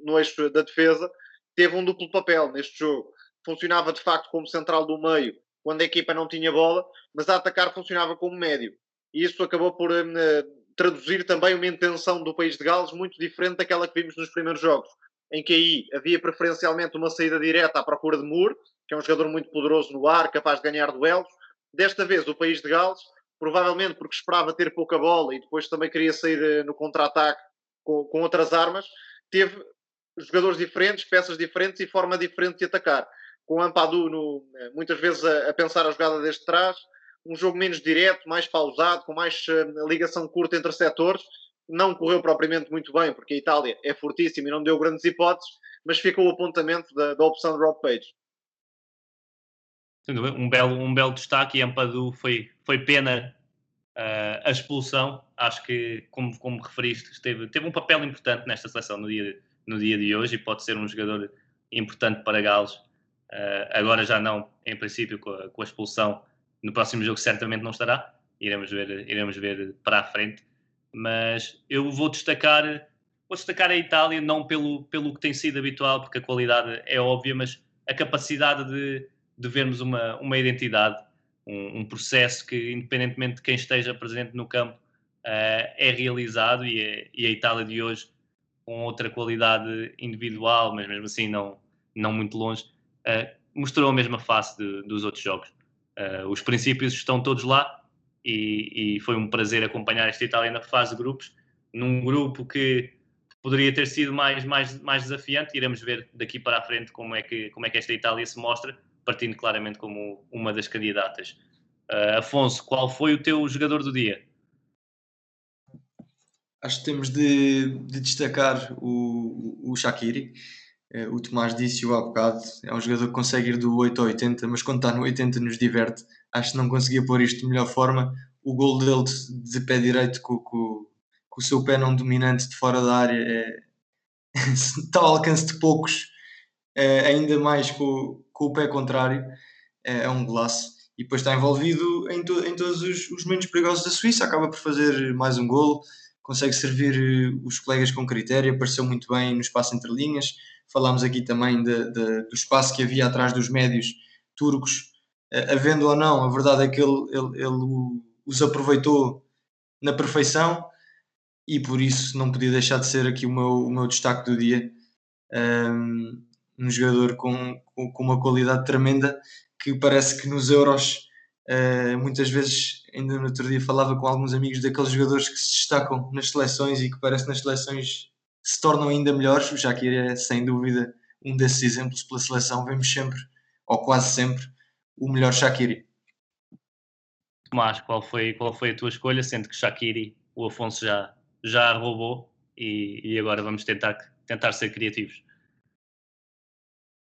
no eixo da defesa, teve um duplo papel neste jogo. Funcionava de facto como central do meio quando a equipa não tinha bola, mas a atacar funcionava como médio. E isso acabou por uh, traduzir também uma intenção do país de Gales muito diferente daquela que vimos nos primeiros jogos, em que aí havia preferencialmente uma saída direta à procura de Moore, que é um jogador muito poderoso no ar, capaz de ganhar duelos. Desta vez, o país de Gales provavelmente porque esperava ter pouca bola e depois também queria sair eh, no contra-ataque com, com, outras armas, teve jogadores diferentes, peças diferentes e forma diferente de atacar. Com o Ampadu no, eh, muitas vezes a, a, pensar a jogada desde trás, um jogo menos direto, mais pausado, com mais uh, ligação curta entre setores. Não correu propriamente muito bem, porque a Itália é fortíssima e não deu grandes hipóteses, mas ficou o apontamento da, da opção de Rob Page um belo, um belo destaque e Ampadu foi, foi pena uh, a expulsão. Acho que, como, como referiste, teve, teve um papel importante nesta seleção no dia, no dia de hoje e pode ser um jogador importante para Gales. Uh, agora já não, em princípio, com a, com a, expulsão. No próximo jogo certamente não estará. Iremos ver, iremos ver para a frente. Mas eu vou destacar, vou destacar a Itália, não pelo, pelo que tem sido habitual, porque a qualidade é óbvia, mas a capacidade de de vermos uma, uma identidade, um, um, processo que, independentemente de quem esteja presente no campo, uh, é realizado e, é, e, a Itália de hoje, com outra qualidade individual, mas mesmo assim não, não muito longe, uh, mostrou a mesma face de, dos outros jogos. Uh, os princípios estão todos lá e, e, foi um prazer acompanhar esta Itália na fase de grupos, num grupo que poderia ter sido mais, mais, mais desafiante. Iremos ver daqui para a frente como é que, como é que esta Itália se mostra partindo claramente como uma das candidatas. Uh, Afonso, qual foi o teu jogador do dia? Acho que temos de, de destacar o, o Shakiri. Uh, o Tomás disse-o há bocado, é um jogador que consegue ir do 8 ao 80, mas quando está no 80 nos diverte. Acho que não conseguia pôr isto de melhor forma. O gol dele de, de pé direito com, com, com, o seu pé não dominante de fora da área é, [LAUGHS] está ao alcance de poucos, é, ainda mais com, com o pé contrário, é, é um golaço. E depois está envolvido em, to, em todos os, os, momentos perigosos da Suíça, acaba por fazer mais um golo, consegue servir eh, os colegas com critério, apareceu muito bem no espaço entre linhas. Falámos aqui também de, de, do espaço que havia atrás dos médios turcos, uh, havendo ou não, a verdade é que ele, ele, ele os aproveitou na perfeição e por isso não podia deixar de ser aqui o meu, o meu destaque do dia. Um, um jogador com, com, uma qualidade tremenda que parece que nos Euros uh, muitas vezes, ainda no outro dia falava com alguns amigos daqueles jogadores que se destacam nas seleções e que parece que nas seleções se tornam ainda melhores. O Shakir é sem dúvida um desses exemplos pela seleção. Vemos sempre, ou quase sempre, o melhor Shakiri. Tomás, qual foi, qual foi a tua escolha? Sendo que Shakiri, o Afonso já, já roubou e, e agora vamos tentar, tentar ser criativos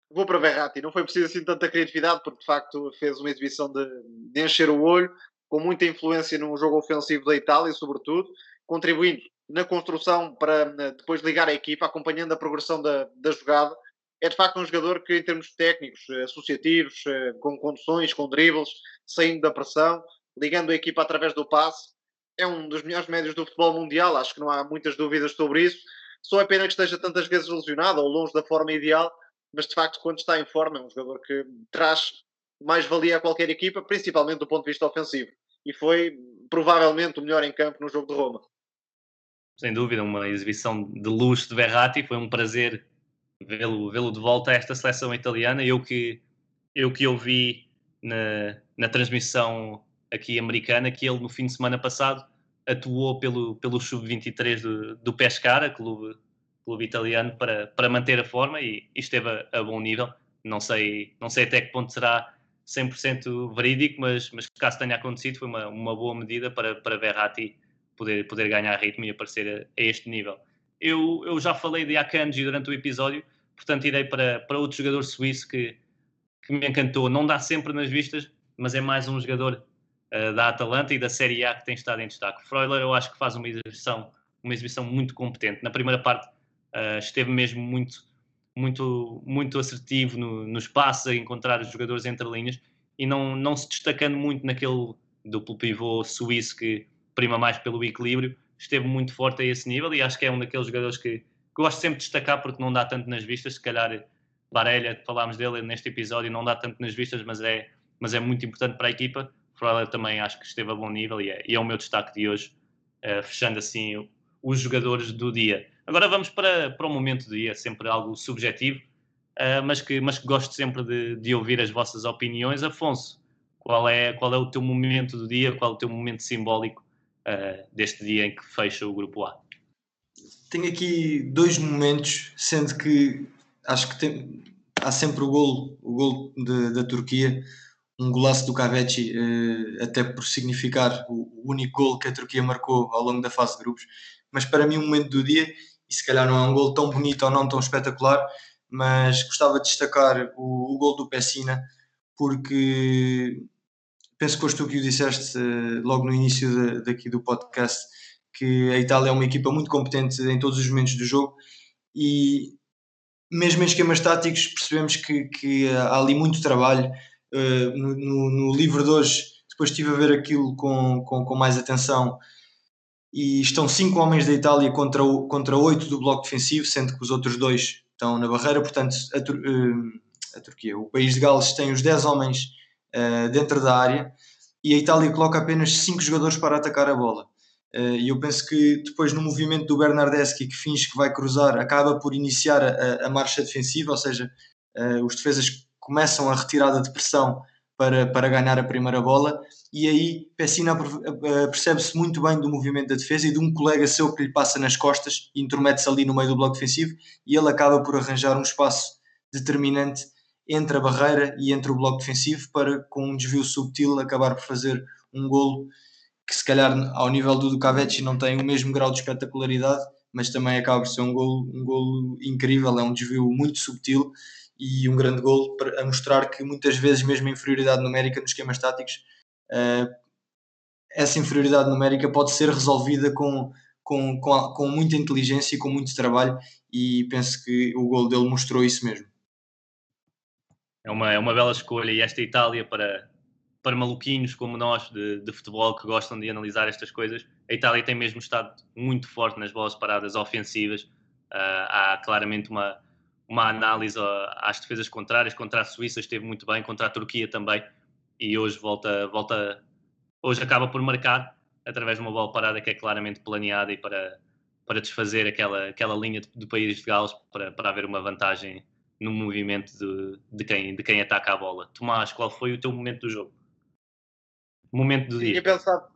vou para Verratti. Não foi preciso assim tanta criatividade, porque de facto fez uma exibição de, de encher o olho, com muita influência no jogo ofensivo da Itália, sobretudo, contribuindo na construção para depois ligar a equipa, acompanhando a progressão da, da jogada. É de facto um jogador que, em termos técnicos, eh, associativos, eh, com conduções, com dribbles, saindo da pressão, ligando a equipa através do passe, é um dos melhores médios do futebol mundial. Acho que não há muitas dúvidas sobre isso. Só é pena que esteja tantas vezes lesionado ou longe da forma ideal, mas de facto, quando está em forma, é um jogador que traz mais valia a qualquer equipa, principalmente do ponto de vista ofensivo. E foi provavelmente o melhor em campo no jogo de Roma. sem dúvida, uma exibição de luxo de Verratti. Foi um prazer vê-lo vê de volta a esta seleção italiana. Eu que, eu que ouvi na, na transmissão aqui americana que ele no fim de semana passado atuou pelo, pelo sub-23 do, do Pescara, clube, clube italiano, para, para manter a forma e, e esteve a, a, bom nível. Não sei, não sei até que ponto será 100% verídico, mas, mas caso tenha acontecido, foi uma, uma boa medida para, para Verratti poder, poder ganhar ritmo e aparecer a, a este nível. Eu, eu já falei de Akanji durante o episódio, portanto irei para, para outro jogador suíço que, que me encantou. Não dá sempre nas vistas, mas é mais um jogador uh, da Atalanta e da Série A que tem estado em destaque. Freuler eu acho que faz uma exibição, uma exibição muito competente. Na primeira parte uh, esteve mesmo muito, muito, muito assertivo no, nos passos, a encontrar os jogadores entre linhas e não, não se destacando muito naquele duplo pivô suíço que prima mais pelo equilíbrio, esteve muito forte a esse nível e acho que é um daqueles jogadores que, que gosto sempre de destacar porque não dá tanto nas vistas, se calhar Barelha, falámos dele neste episódio, não dá tanto nas vistas, mas é, mas é muito importante para a equipa. Freuler também acho que esteve a bom nível e é, e é o meu destaque de hoje, uh, fechando assim os jogadores do dia. Agora vamos para, para o momento do dia, sempre algo subjetivo, uh, mas, que, mas que gosto sempre de, de ouvir as vossas opiniões. Afonso, qual é, qual é o teu momento do dia, qual é o teu momento simbólico uh, deste dia em que fecha o grupo A? Tenho aqui dois momentos, sendo que acho que tem, há sempre o gol, o gol de, da Turquia, um golaço do Cavecchi, uh, até por significar o, único gol que a Turquia marcou ao longo da fase de grupos. Mas para mim, o momento do dia, e se calhar não é um gol tão bonito ou não tão espetacular, mas gostava de destacar o, o gol do Pessina, porque penso que foste tu que o disseste uh, logo no início de, daqui do podcast, que a Itália é uma equipa muito competente em todos os momentos do jogo e mesmo em esquemas táticos percebemos que, que há ali muito trabalho. Uh, no, no, no, livro de hoje, depois estive a ver aquilo com, com, com mais atenção e estão cinco homens da Itália contra, o, contra oito do bloco defensivo, sendo que os outros dois estão na barreira, portanto a, uh, a Turquia, o país de Gales tem os 10 homens uh, dentro da área e a Itália coloca apenas 5 jogadores para atacar a bola. Uh, e eu penso que depois no movimento do Bernardeschi que finge que vai cruzar, acaba por iniciar a, a marcha defensiva, ou seja, uh, os defesas começam a retirada de pressão para, para ganhar a primeira bola. E aí Pessina percebe-se muito bem do movimento da defesa e de um colega seu que lhe passa nas costas intromete-se ali no meio do bloco defensivo e ele acaba por arranjar um espaço determinante entre a barreira e entre o bloco defensivo para, com um desvio subtil, acabar por fazer um golo que se calhar ao nível do Ducavetti não tem o mesmo grau de espetacularidade, mas também acaba por ser um golo, um golo incrível, é um desvio muito subtil e um grande golo para, a mostrar que muitas vezes mesmo a inferioridade numérica nos esquemas táticos uh, essa inferioridade numérica pode ser resolvida com, com, com, com muita inteligência e com muito trabalho e penso que o golo dele mostrou isso mesmo é uma, é uma bela escolha e esta Itália para, para maluquinhos como nós de, de, futebol que gostam de analisar estas coisas, a Itália tem mesmo estado muito forte nas bolas paradas ofensivas. Uh, há claramente uma, uma análise às defesas contrárias. Contra a Suíça esteve muito bem, contra a Turquia também. E hoje volta, volta hoje acaba por marcar através de uma bola parada que é claramente planeada e para, para desfazer aquela, aquela linha do país de Gales para, para haver uma vantagem no movimento de, de, quem, de quem ataca a bola. Tomás, qual foi o teu momento do jogo? Momento do tinha dia. Pensado,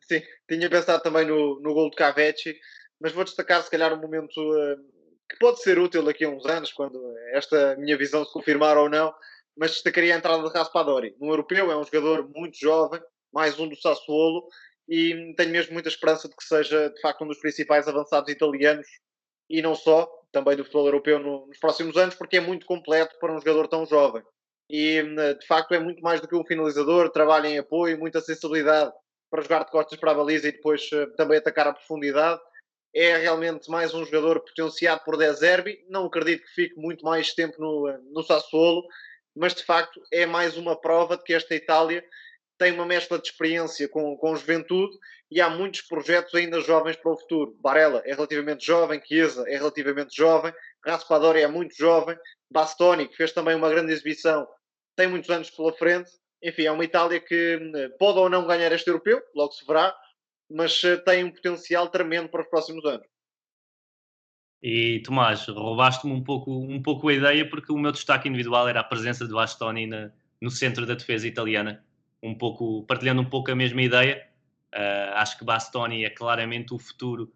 sim, tinha pensado também no, no gol de Cavetti, mas vou destacar se calhar um momento uh, que pode ser útil daqui a uns anos, quando esta minha visão se confirmar ou não, mas destacaria a entrada de Raspadori. No europeu é um jogador muito jovem, mais um do Sassuolo, e tenho mesmo muita esperança de que seja de facto um dos principais avançados italianos e não só, também do futebol europeu no, nos próximos anos, porque é muito completo para um jogador tão jovem. E eh, de facto é muito mais do que um finalizador, trabalha em apoio, muita sensibilidade para jogar de costas para a baliza e depois uh, também atacar a profundidade. É realmente mais um jogador potenciado por De Zerbi. Não acredito que fique muito mais tempo no, no Sassuolo, mas de facto é mais uma prova de que esta Itália tem uma mescla de experiência com, com juventude e há muitos projetos ainda jovens para o futuro. Barella é relativamente jovem, Chiesa é relativamente jovem, Raspadori é muito jovem, Bastoni, que fez também uma grande exibição, tem muitos anos pela frente. Enfim, é uma Itália que hum, pode ou não ganhar este europeu, logo se verá, mas uh, tem um potencial tremendo para os próximos anos. E Tomás, roubaste-me um pouco, um pouco a ideia porque o meu destaque individual era a presença de Bastoni na, no centro da defesa italiana, um pouco, partilhando um pouco a mesma ideia. Uh, acho que Bastoni é claramente o futuro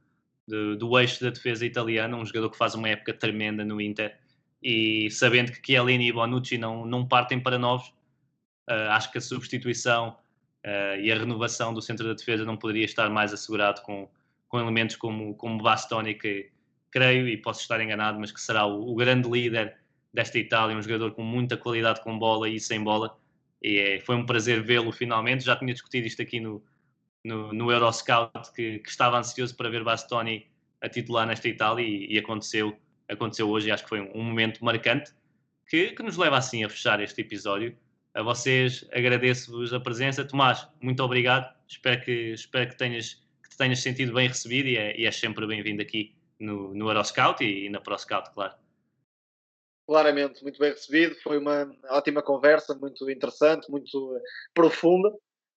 de, do eixo da defesa italiana, um jogador que faz uma época tremenda no Inter e sabendo que Chiellini e Bonucci não, não partem para novos, uh, acho que a substituição uh, e a renovação do centro da defesa não poderia estar mais assegurado com, com elementos como, como Bastoni, que creio, e posso estar enganado, mas que será o, o grande líder desta Itália, um jogador com muita qualidade com bola e sem bola. E é, foi um prazer vê-lo finalmente. Já tinha discutido isto aqui no, no, no Euroscout, que, que, estava ansioso para ver Bastoni a titular nesta Itália e, e aconteceu, aconteceu hoje. E acho que foi um, um momento marcante que, que, nos leva assim a fechar este episódio. A vocês agradeço-vos a presença. Tomás, muito obrigado. Espero que, espero que, tenhas, que te tenhas sentido bem recebido e, é, e és sempre bem-vindo aqui no, no Euroscout e, e na ProScout, claro. Claramente, muito bem recebido. Foi uma ótima conversa, muito interessante, muito eh, profunda.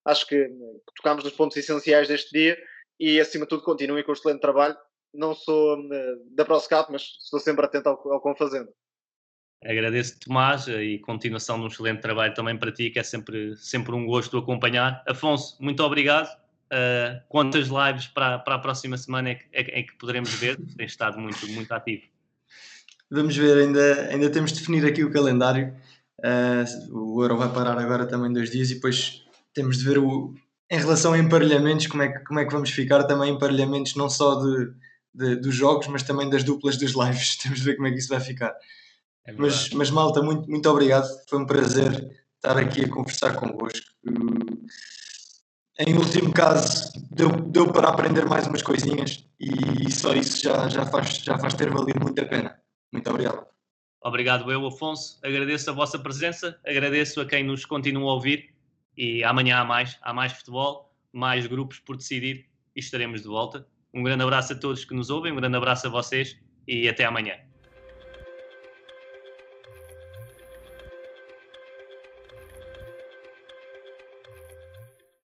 Acho que tocámos nos pontos essenciais deste dia e, acima de tudo, continuem com o excelente trabalho. Não sou eh, da ProScout, mas estou sempre atento ao, ao que vão fazendo. Agradeço, Tomás, e continuação de um excelente trabalho também para ti, que é sempre, sempre um gosto acompanhar. Afonso, muito obrigado Uh, quantas lives para, para a próxima semana é que, é, é que poderemos ver? [LAUGHS] Tem estado muito, muito ativo. Vamos ver, ainda, ainda temos de definir aqui o calendário. Uh, o Euro vai parar agora também dois dias e depois temos de ver o, em relação a emparelhamentos, como é que, como é que vamos ficar também emparelhamentos não só de, de, dos jogos, mas também das duplas das lives. [LAUGHS] Temos de ver como é que isso vai ficar. É mas, mas malta, muito, muito obrigado. Foi um prazer estar aqui a conversar convosco em último caso, deu, deu para aprender mais umas coisinhas e só isso já, já, faz, já faz ter valido muito a pena. Muito obrigado. Obrigado, eu, Afonso. Agradeço a vossa presença, agradeço a quem nos continua a ouvir e amanhã há mais, há mais futebol, mais grupos por decidir e estaremos de volta. Um grande abraço a todos que nos ouvem, um grande abraço a vocês e até amanhã.